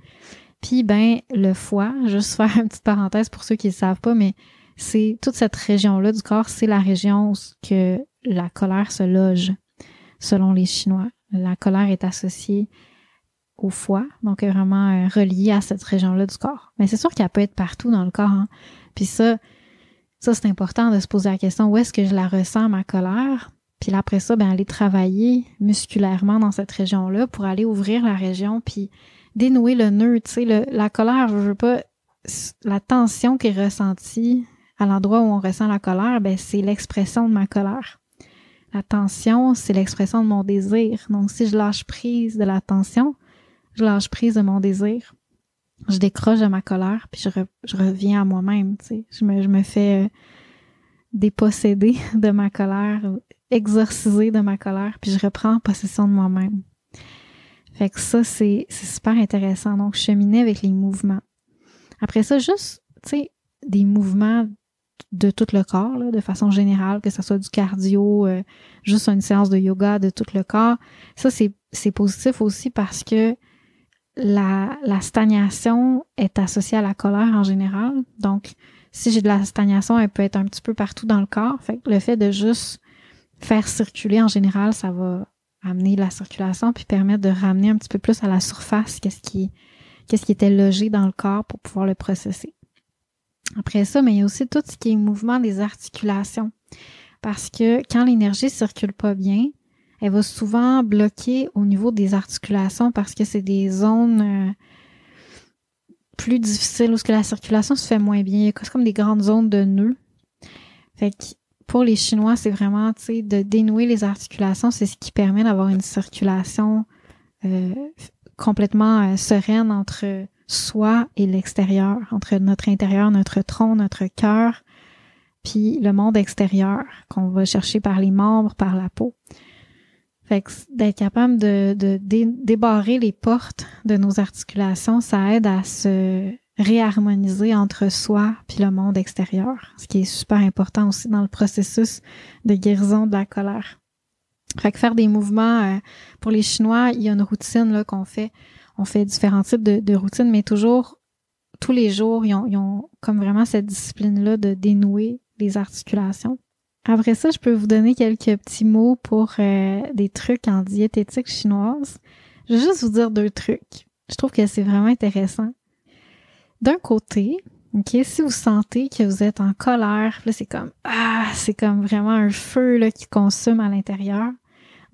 Puis ben le foie, juste faire une petite parenthèse pour ceux qui ne savent pas, mais c'est toute cette région-là du corps, c'est la région où que la colère se loge, selon les Chinois. La colère est associée au foie, donc est vraiment euh, reliée à cette région-là du corps. Mais c'est sûr qu'elle peut être partout dans le corps. Hein. Puis ça, ça c'est important de se poser la question où est-ce que je la ressens ma colère? Puis après ça, ben aller travailler musculairement dans cette région-là pour aller ouvrir la région, puis dénouer le nœud, tu sais, la colère, je veux pas, la tension qui est ressentie à l'endroit où on ressent la colère, ben c'est l'expression de ma colère. La tension, c'est l'expression de mon désir. Donc, si je lâche prise de la tension, je lâche prise de mon désir. Je décroche de ma colère, puis je, reviens à moi-même, je me fais euh, déposséder de ma colère, exorciser de ma colère, puis je reprends possession de moi-même. Fait que ça, c'est super intéressant. Donc, cheminer avec les mouvements. Après ça, juste, tu sais, des mouvements de tout le corps, de façon générale, que ce soit du cardio, euh, juste une séance de yoga de tout le corps. Ça, c'est positif aussi parce que la, la stagnation est associée à la colère en général. Donc, si j'ai de la stagnation, elle peut être un petit peu partout dans le corps. Fait le fait de juste faire circuler en général, ça va amener la circulation puis permettre de ramener un petit peu plus à la surface qu'est-ce qui qu'est-ce qui était logé dans le corps pour pouvoir le processer. Après ça, mais il y a aussi tout ce qui est mouvement des articulations. Parce que quand l'énergie circule pas bien, elle va souvent bloquer au niveau des articulations parce que c'est des zones euh, plus difficiles où la circulation se fait moins bien. C'est comme des grandes zones de nœuds. Fait que pour les Chinois, c'est vraiment, de dénouer les articulations, c'est ce qui permet d'avoir une circulation euh, complètement euh, sereine entre soi et l'extérieur, entre notre intérieur, notre tronc, notre cœur, puis le monde extérieur qu'on va chercher par les membres, par la peau. Fait que d'être capable de, débarrer les portes de nos articulations, ça aide à se réharmoniser entre soi puis le monde extérieur, ce qui est super important aussi dans le processus de guérison de la colère. Fait que faire des mouvements, euh, pour les Chinois, il y a une routine là qu'on fait. On fait différents types de, routines, mais toujours, tous les jours, ils ont, comme vraiment cette discipline-là de dénouer les articulations. Après ça, je peux vous donner quelques petits mots pour euh, des trucs en diététique chinoise. Je vais juste vous dire deux trucs. Je trouve que c'est vraiment intéressant. D'un côté, ok, si vous sentez que vous êtes en colère, là c'est comme ah, c'est comme vraiment un feu là qui consomme à l'intérieur,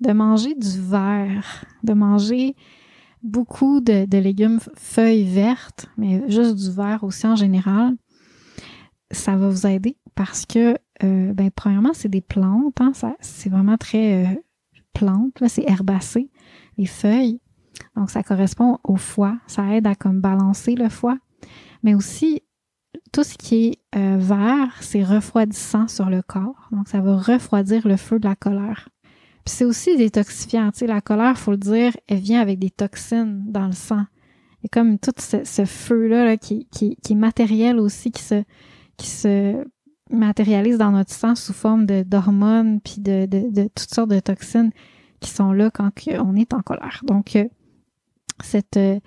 de manger du vert, de manger beaucoup de, légumes feuilles vertes, mais juste du vert aussi en général, ça va vous aider parce que, euh, ben, premièrement, c'est des plantes, hein, c'est vraiment très euh, plante, c'est herbacé, les feuilles. Donc, ça correspond au foie. Ça aide à comme balancer le foie. Mais aussi, tout ce qui est euh, vert, c'est refroidissant sur le corps. Donc, ça va refroidir le feu de la colère. Puis c'est aussi détoxifiant. Tu sais, la colère, faut le dire, elle vient avec des toxines dans le sang. Et comme tout ce, feu-là là, qui, qui, qui est matériel aussi, qui se, qui se matérialise dans notre sang sous forme de d'hormones puis de, de, de, toutes sortes de toxines qui sont là quand on est en colère. Donc euh, cette euh,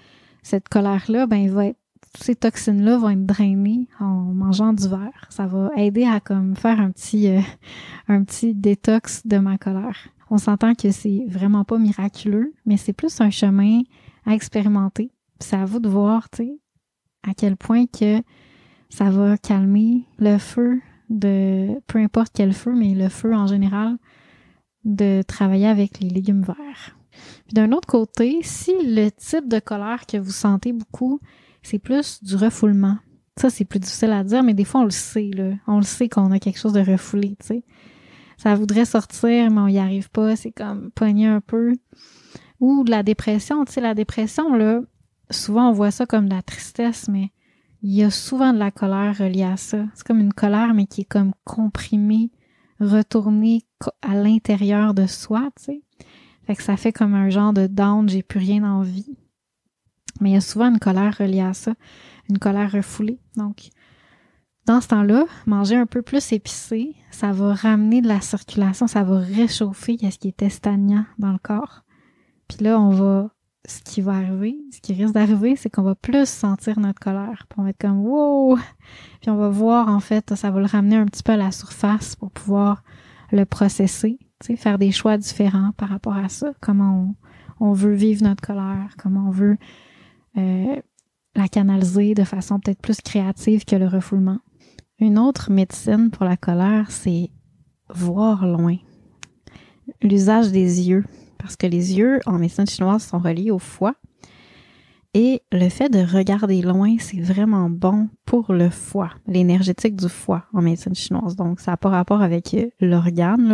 cette colère là, ben va être ces toxines là vont être drainées en mangeant du verre. Ça va aider à comme faire un petit euh, un petit détox de ma colère. On s'entend que c'est vraiment pas miraculeux, mais c'est plus un chemin à expérimenter. C'est à vous de voir, tu sais, à quel point que ça va calmer le feu de peu importe quel feu, mais le feu en général, de travailler avec les légumes verts. d'un autre côté, si le type de colère que vous sentez beaucoup, c'est plus du refoulement. Ça, c'est plus difficile à dire, mais des fois, on le sait, là. On le sait qu'on a quelque chose de refoulé, tu sais. Ça voudrait sortir, mais on n'y arrive pas. C'est comme pogner un peu. Ou de la dépression, tu sais, la dépression, là, souvent, on voit ça comme de la tristesse, mais il y a souvent de la colère reliée à ça. C'est comme une colère, mais qui est comme comprimée, retournée à l'intérieur de soi, tu sais. Fait que ça fait comme un genre de down, j'ai plus rien envie. Mais il y a souvent une colère reliée à ça, une colère refoulée. Donc, dans ce temps-là, manger un peu plus épicé, ça va ramener de la circulation, ça va réchauffer ce qui est stagnant dans le corps. Puis là, on va ce qui va arriver, ce qui risque d'arriver, c'est qu'on va plus sentir notre colère. Puis on va être comme wow! Puis on va voir, en fait, ça va le ramener un petit peu à la surface pour pouvoir le processer, faire des choix différents par rapport à ça, comment on, veut vivre notre colère, comment on veut euh, la canaliser de façon peut-être plus créative que le refoulement. Une autre médecine pour la colère, c'est voir loin. L'usage des yeux parce que les yeux en médecine chinoise sont reliés au foie. Et le fait de regarder loin, c'est vraiment bon pour le foie, l'énergétique du foie en médecine chinoise. Donc, ça n'a pas rapport avec euh, l'organe,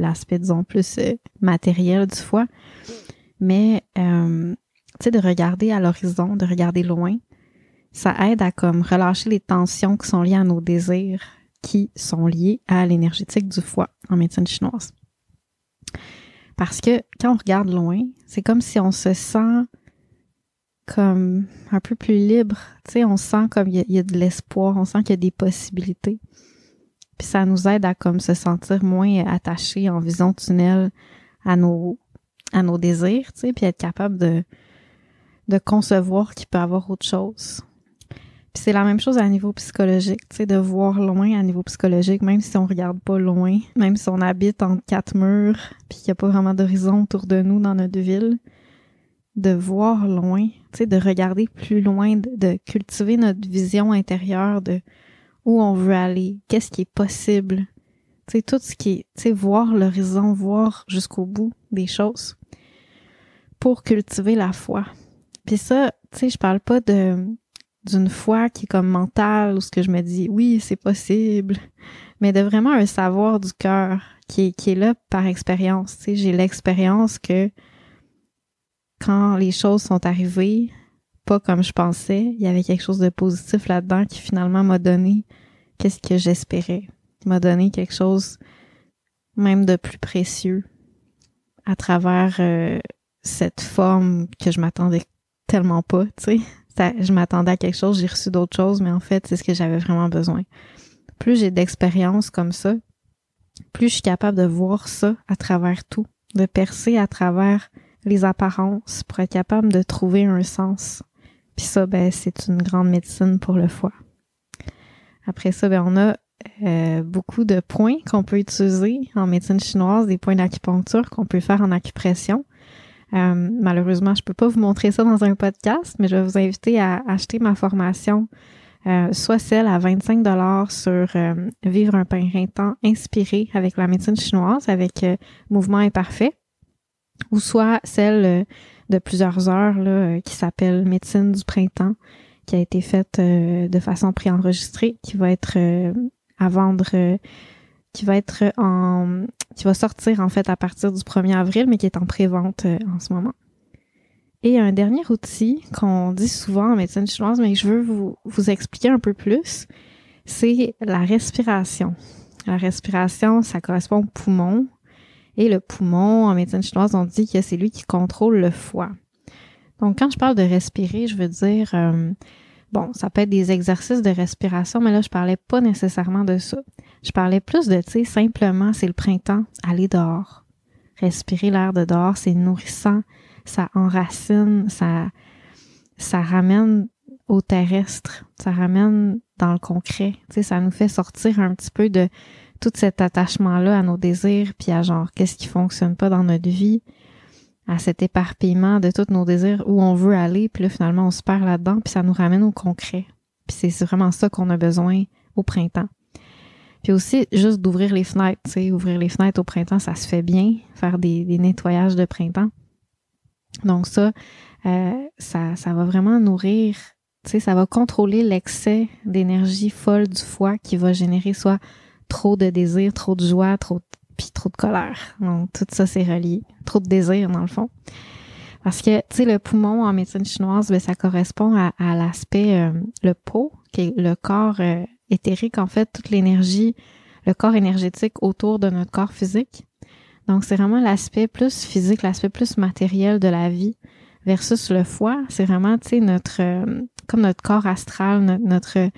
l'aspect, disons, plus euh, matériel du foie. Mais, euh, tu sais, de regarder à l'horizon, de regarder loin, ça aide à comme relâcher les tensions qui sont liées à nos désirs, qui sont liés à l'énergétique du foie en médecine chinoise. Parce que quand on regarde loin, c'est comme si on se sent comme un peu plus libre. Tu sais, on sent comme il y, a de l'espoir, on sent qu'il y a des possibilités. Puis ça nous aide à comme se sentir moins attaché en vision tunnel à nos à nos désirs, tu sais, puis être capable de de concevoir qu'il peut y avoir autre chose c'est la même chose à niveau psychologique, tu sais, de voir loin à niveau psychologique, même si on regarde pas loin, même si on habite entre quatre murs, puis qu'il n'y a pas vraiment d'horizon autour de nous dans notre ville, de voir loin, tu sais, de regarder plus loin, de, cultiver notre vision intérieure de où on veut aller, qu'est-ce qui est possible Tu sais, tout ce qui est, tu sais, voir l'horizon, voir jusqu'au bout des choses pour cultiver la foi. Puis ça, tu sais, je parle pas de d'une foi qui est comme mentale ou ce que je me dis oui, c'est possible, mais de vraiment un savoir du cœur qui est, qui là par expérience. J'ai l'expérience que quand les choses sont arrivées, pas comme je pensais, il y avait quelque chose de positif là-dedans qui finalement m'a donné qu'est-ce que j'espérais. M'a donné quelque chose même de plus précieux à travers euh, cette forme que je m'attendais tellement pas, tu sais. Je m'attendais à quelque chose, j'ai reçu d'autres choses, mais en fait, c'est ce que j'avais vraiment besoin. Plus j'ai d'expérience comme ça, plus je suis capable de voir ça à travers tout, de percer à travers les apparences pour être capable de trouver un sens. Puis ça, ben, c'est une grande médecine pour le foie. Après ça, ben, on a euh, beaucoup de points qu'on peut utiliser en médecine chinoise, des points d'acupuncture qu'on peut faire en acupression. Euh, malheureusement, je peux pas vous montrer ça dans un podcast, mais je vais vous inviter à acheter ma formation, euh, soit celle à 25 dollars sur euh, vivre un printemps inspiré avec la médecine chinoise, avec mouvement imparfait, ou soit celle de plusieurs heures là, qui s'appelle médecine du printemps, qui a été faite de façon préenregistrée, qui va être à vendre qui va être en qui va sortir en fait à partir du 1er avril, mais qui est en pré-vente euh, en ce moment. Et un dernier outil qu'on dit souvent en médecine chinoise, mais que je veux vous, vous expliquer un peu plus, c'est la respiration. La respiration, ça correspond au poumon. Et le poumon, en médecine chinoise, on dit que c'est lui qui contrôle le foie. Donc, quand je parle de respirer, je veux dire, euh, bon, ça peut être des exercices de respiration, mais là, je parlais pas nécessairement de ça. Je parlais plus de, tu sais, simplement, c'est le printemps, aller dehors. Respirer l'air de dehors, c'est nourrissant, ça enracine, ça, ça ramène au terrestre, ça ramène dans le concret. Tu sais, ça nous fait sortir un petit peu de tout cet attachement-là à nos désirs, puis à genre, qu'est-ce qui fonctionne pas dans notre vie, à cet éparpillement de tous nos désirs, où on veut aller, puis là, finalement, on se perd là-dedans, puis ça nous ramène au concret. Puis c'est vraiment ça qu'on a besoin au printemps. Puis aussi, juste d'ouvrir les fenêtres, tu sais, ouvrir les fenêtres au printemps, ça se fait bien, faire des, nettoyages de printemps. Donc ça, euh, ça, ça va vraiment nourrir, tu sais, ça va contrôler l'excès d'énergie folle du foie qui va générer soit trop de désir, trop de joie, trop puis trop de colère. Donc tout ça c'est relié, trop de désir dans le fond. Parce que tu sais le poumon en médecine chinoise, ben, ça correspond à, l'aspect euh, le pot, qui est le corps euh, éthérique, en fait, toute l'énergie, le corps énergétique autour de notre corps physique. Donc, c'est vraiment l'aspect plus physique, l'aspect plus matériel de la vie versus le foie. C'est vraiment, tu sais, notre, euh, comme notre corps astral, notre,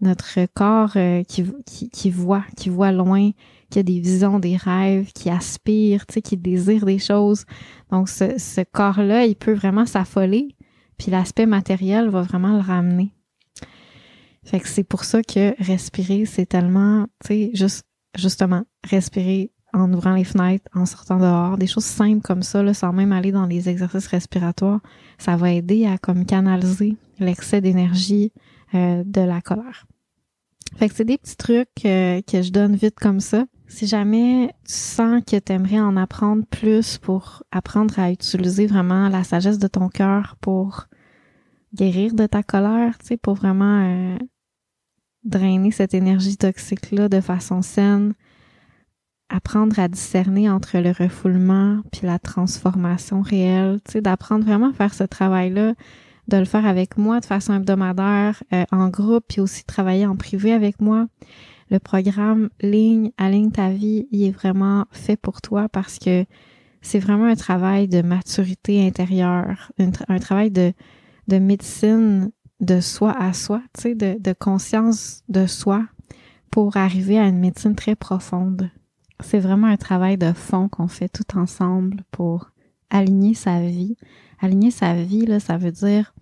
notre, corps euh, qui, qui, qui, voit, qui voit loin, qui a des visions, des rêves, qui aspire, tu sais, qui désire des choses. Donc, ce, corps-là, il peut vraiment s'affoler, puis l'aspect matériel va vraiment le ramener. Fait que c'est pour ça que respirer, c'est tellement, tu sais, juste, justement, respirer en ouvrant les fenêtres, en sortant dehors, des choses simples comme ça, sans même aller dans les exercices respiratoires, ça va aider à comme canaliser l'excès d'énergie euh, de la colère. Fait que c'est des petits trucs euh, que je donne vite comme ça. Si jamais tu sens que tu aimerais en apprendre plus pour apprendre à utiliser vraiment la sagesse de ton cœur pour guérir de ta colère, tu sais, pour vraiment euh, drainer cette énergie toxique-là de façon saine, apprendre à discerner entre le refoulement puis la transformation réelle, tu sais, d'apprendre vraiment à faire ce travail-là, de le faire avec moi de façon hebdomadaire, euh, en groupe, puis aussi travailler en privé avec moi. Le programme Ligne, Aligne ta vie, il est vraiment fait pour toi parce que c'est vraiment un travail de maturité intérieure, un travail de, de médecine de soi à soi, tu sais, de, de conscience de soi pour arriver à une médecine très profonde. C'est vraiment un travail de fond qu'on fait tout ensemble pour aligner sa vie. Aligner sa vie, là, ça veut dire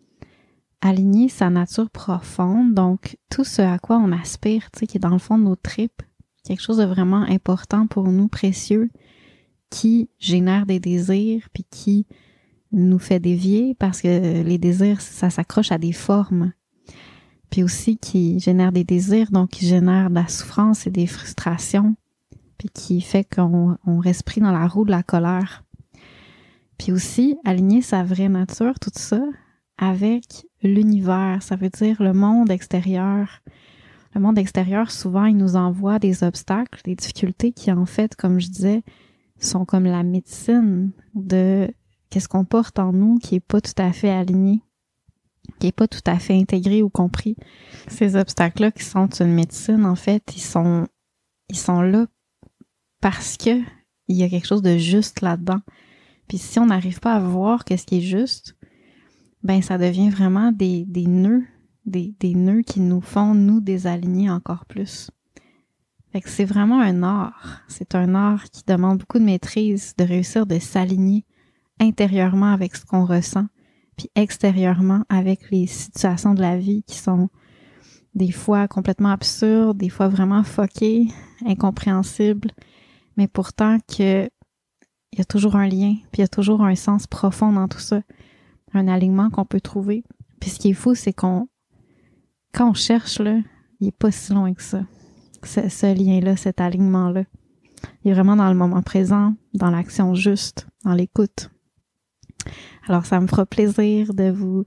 aligner sa nature profonde, donc tout ce à quoi on aspire, tu sais, qui est dans le fond de nos tripes, quelque chose de vraiment important pour nous, précieux, qui génère des désirs, puis qui nous fait dévier parce que les désirs, ça s'accroche à des formes. Puis aussi qui génère des désirs, donc qui génère de la souffrance et des frustrations. puis qui fait qu'on on reste dans la roue de la colère. Puis aussi, aligner sa vraie nature, tout ça, avec l'univers. Ça veut dire le monde extérieur. Le monde extérieur, souvent, il nous envoie des obstacles, des difficultés qui, en fait, comme je disais, sont comme la médecine de qu'est-ce qu'on porte en nous qui est pas tout à fait aligné, qui est pas tout à fait intégré ou compris. Ces obstacles-là qui sont une médecine, en fait, ils sont, ils sont là parce que il y a quelque chose de juste là-dedans. Puis si on n'arrive pas à voir qu'est-ce qui est juste, ben ça devient vraiment des, des nœuds, des, des nœuds qui nous font nous désaligner encore plus. Fait que c'est vraiment un art. C'est un art qui demande beaucoup de maîtrise, de réussir de s'aligner intérieurement avec ce qu'on ressent, puis extérieurement avec les situations de la vie qui sont des fois complètement absurdes, des fois vraiment foquées, incompréhensibles, mais pourtant que il y a toujours un lien, puis il y a toujours un sens profond dans tout ça, un alignement qu'on peut trouver. Puis ce qui est fou, c'est qu'on, quand on cherche, là, il est pas si loin que ça. Ce lien-là, cet alignement-là. Il est vraiment dans le moment présent, dans l'action juste, dans l'écoute. Alors, ça me fera plaisir de vous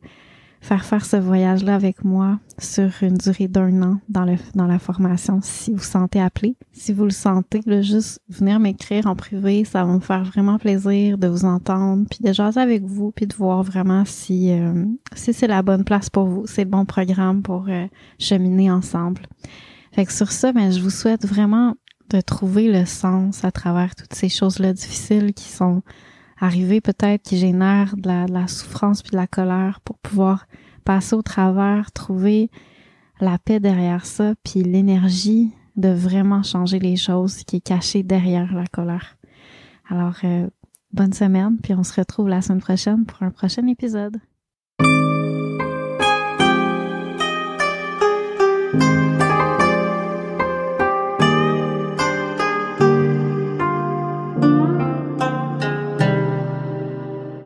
faire faire ce voyage-là avec moi sur une durée d'un an dans, le, dans la formation si vous sentez appelé. Si vous le sentez, là, juste venir m'écrire en privé, ça va me faire vraiment plaisir de vous entendre, puis de jaser avec vous, puis de voir vraiment si, euh, si c'est la bonne place pour vous, c'est le bon programme pour euh, cheminer ensemble. Fait que sur ça, ben, je vous souhaite vraiment de trouver le sens à travers toutes ces choses-là difficiles qui sont arriver peut-être qui génère de la, de la souffrance puis de la colère pour pouvoir passer au travers, trouver la paix derrière ça, puis l'énergie de vraiment changer les choses qui est cachée derrière la colère. Alors, euh, bonne semaine, puis on se retrouve la semaine prochaine pour un prochain épisode.